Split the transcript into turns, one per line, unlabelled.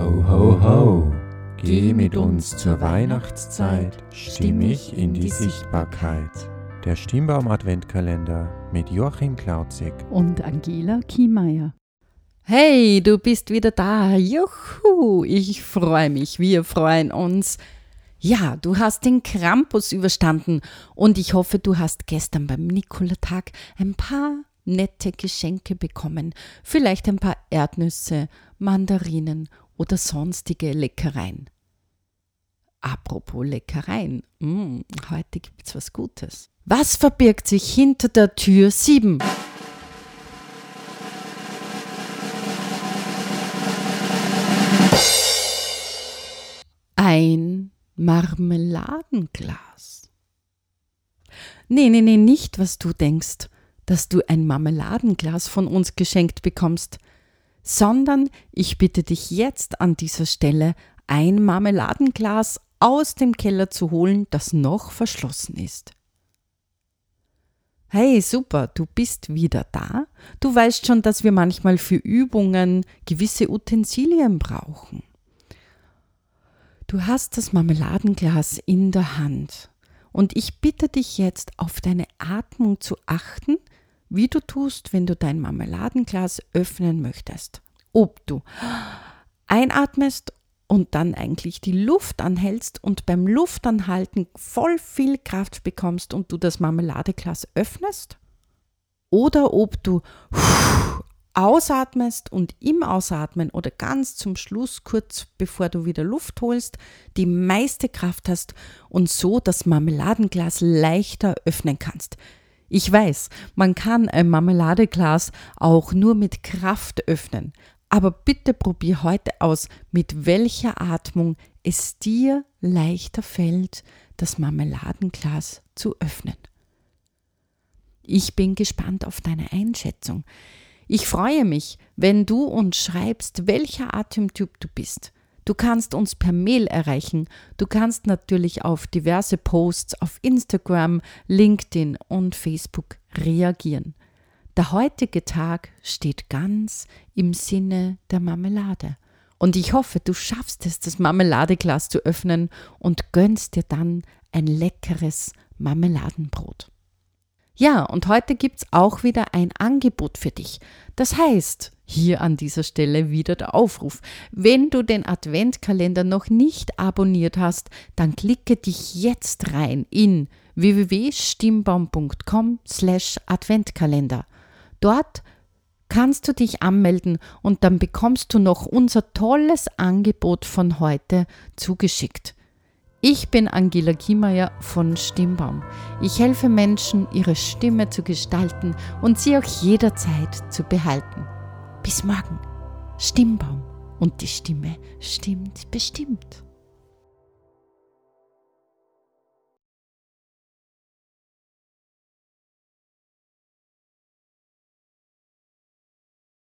Ho, ho, ho, geh mit uns zur Weihnachtszeit, stimmig in die Sichtbarkeit. Der Stimmbaum Adventkalender mit Joachim Klauzig
und Angela Kiemeier. Hey, du bist wieder da. Juhu, ich freue mich, wir freuen uns. Ja, du hast den Krampus überstanden und ich hoffe, du hast gestern beim Nikolatag ein paar nette Geschenke bekommen. Vielleicht ein paar Erdnüsse, Mandarinen oder sonstige Leckereien. Apropos Leckereien, mm, heute gibt's was Gutes. Was verbirgt sich hinter der Tür 7? Ein Marmeladenglas. Nee, nee, nee, nicht, was du denkst, dass du ein Marmeladenglas von uns geschenkt bekommst, sondern ich bitte dich jetzt an dieser Stelle, ein Marmeladenglas aus dem Keller zu holen, das noch verschlossen ist. Hey, super, du bist wieder da. Du weißt schon, dass wir manchmal für Übungen gewisse Utensilien brauchen. Du hast das Marmeladenglas in der Hand und ich bitte dich jetzt auf deine Atmung zu achten, wie du tust, wenn du dein Marmeladenglas öffnen möchtest. Ob du einatmest und dann eigentlich die Luft anhältst und beim Luftanhalten voll viel Kraft bekommst und du das Marmeladeglas öffnest, oder ob du ausatmest und im Ausatmen oder ganz zum Schluss, kurz bevor du wieder Luft holst, die meiste Kraft hast und so das Marmeladenglas leichter öffnen kannst. Ich weiß, man kann ein Marmeladeglas auch nur mit Kraft öffnen, aber bitte probier heute aus, mit welcher Atmung es dir leichter fällt, das Marmeladenglas zu öffnen. Ich bin gespannt auf deine Einschätzung. Ich freue mich, wenn du uns schreibst, welcher Atemtyp du bist. Du kannst uns per Mail erreichen. Du kannst natürlich auf diverse Posts auf Instagram, LinkedIn und Facebook reagieren. Der heutige Tag steht ganz im Sinne der Marmelade. Und ich hoffe, du schaffst es, das Marmeladeglas zu öffnen und gönnst dir dann ein leckeres Marmeladenbrot. Ja, und heute gibt es auch wieder ein Angebot für dich. Das heißt, hier an dieser Stelle wieder der Aufruf. Wenn du den Adventkalender noch nicht abonniert hast, dann klicke dich jetzt rein in www.stimmbaum.com slash Adventkalender. Dort kannst du dich anmelden und dann bekommst du noch unser tolles Angebot von heute zugeschickt. Ich bin Angela Kiemeyer von Stimmbaum. Ich helfe Menschen, ihre Stimme zu gestalten und sie auch jederzeit zu behalten. Bis morgen. Stimmbaum. Und die Stimme stimmt bestimmt.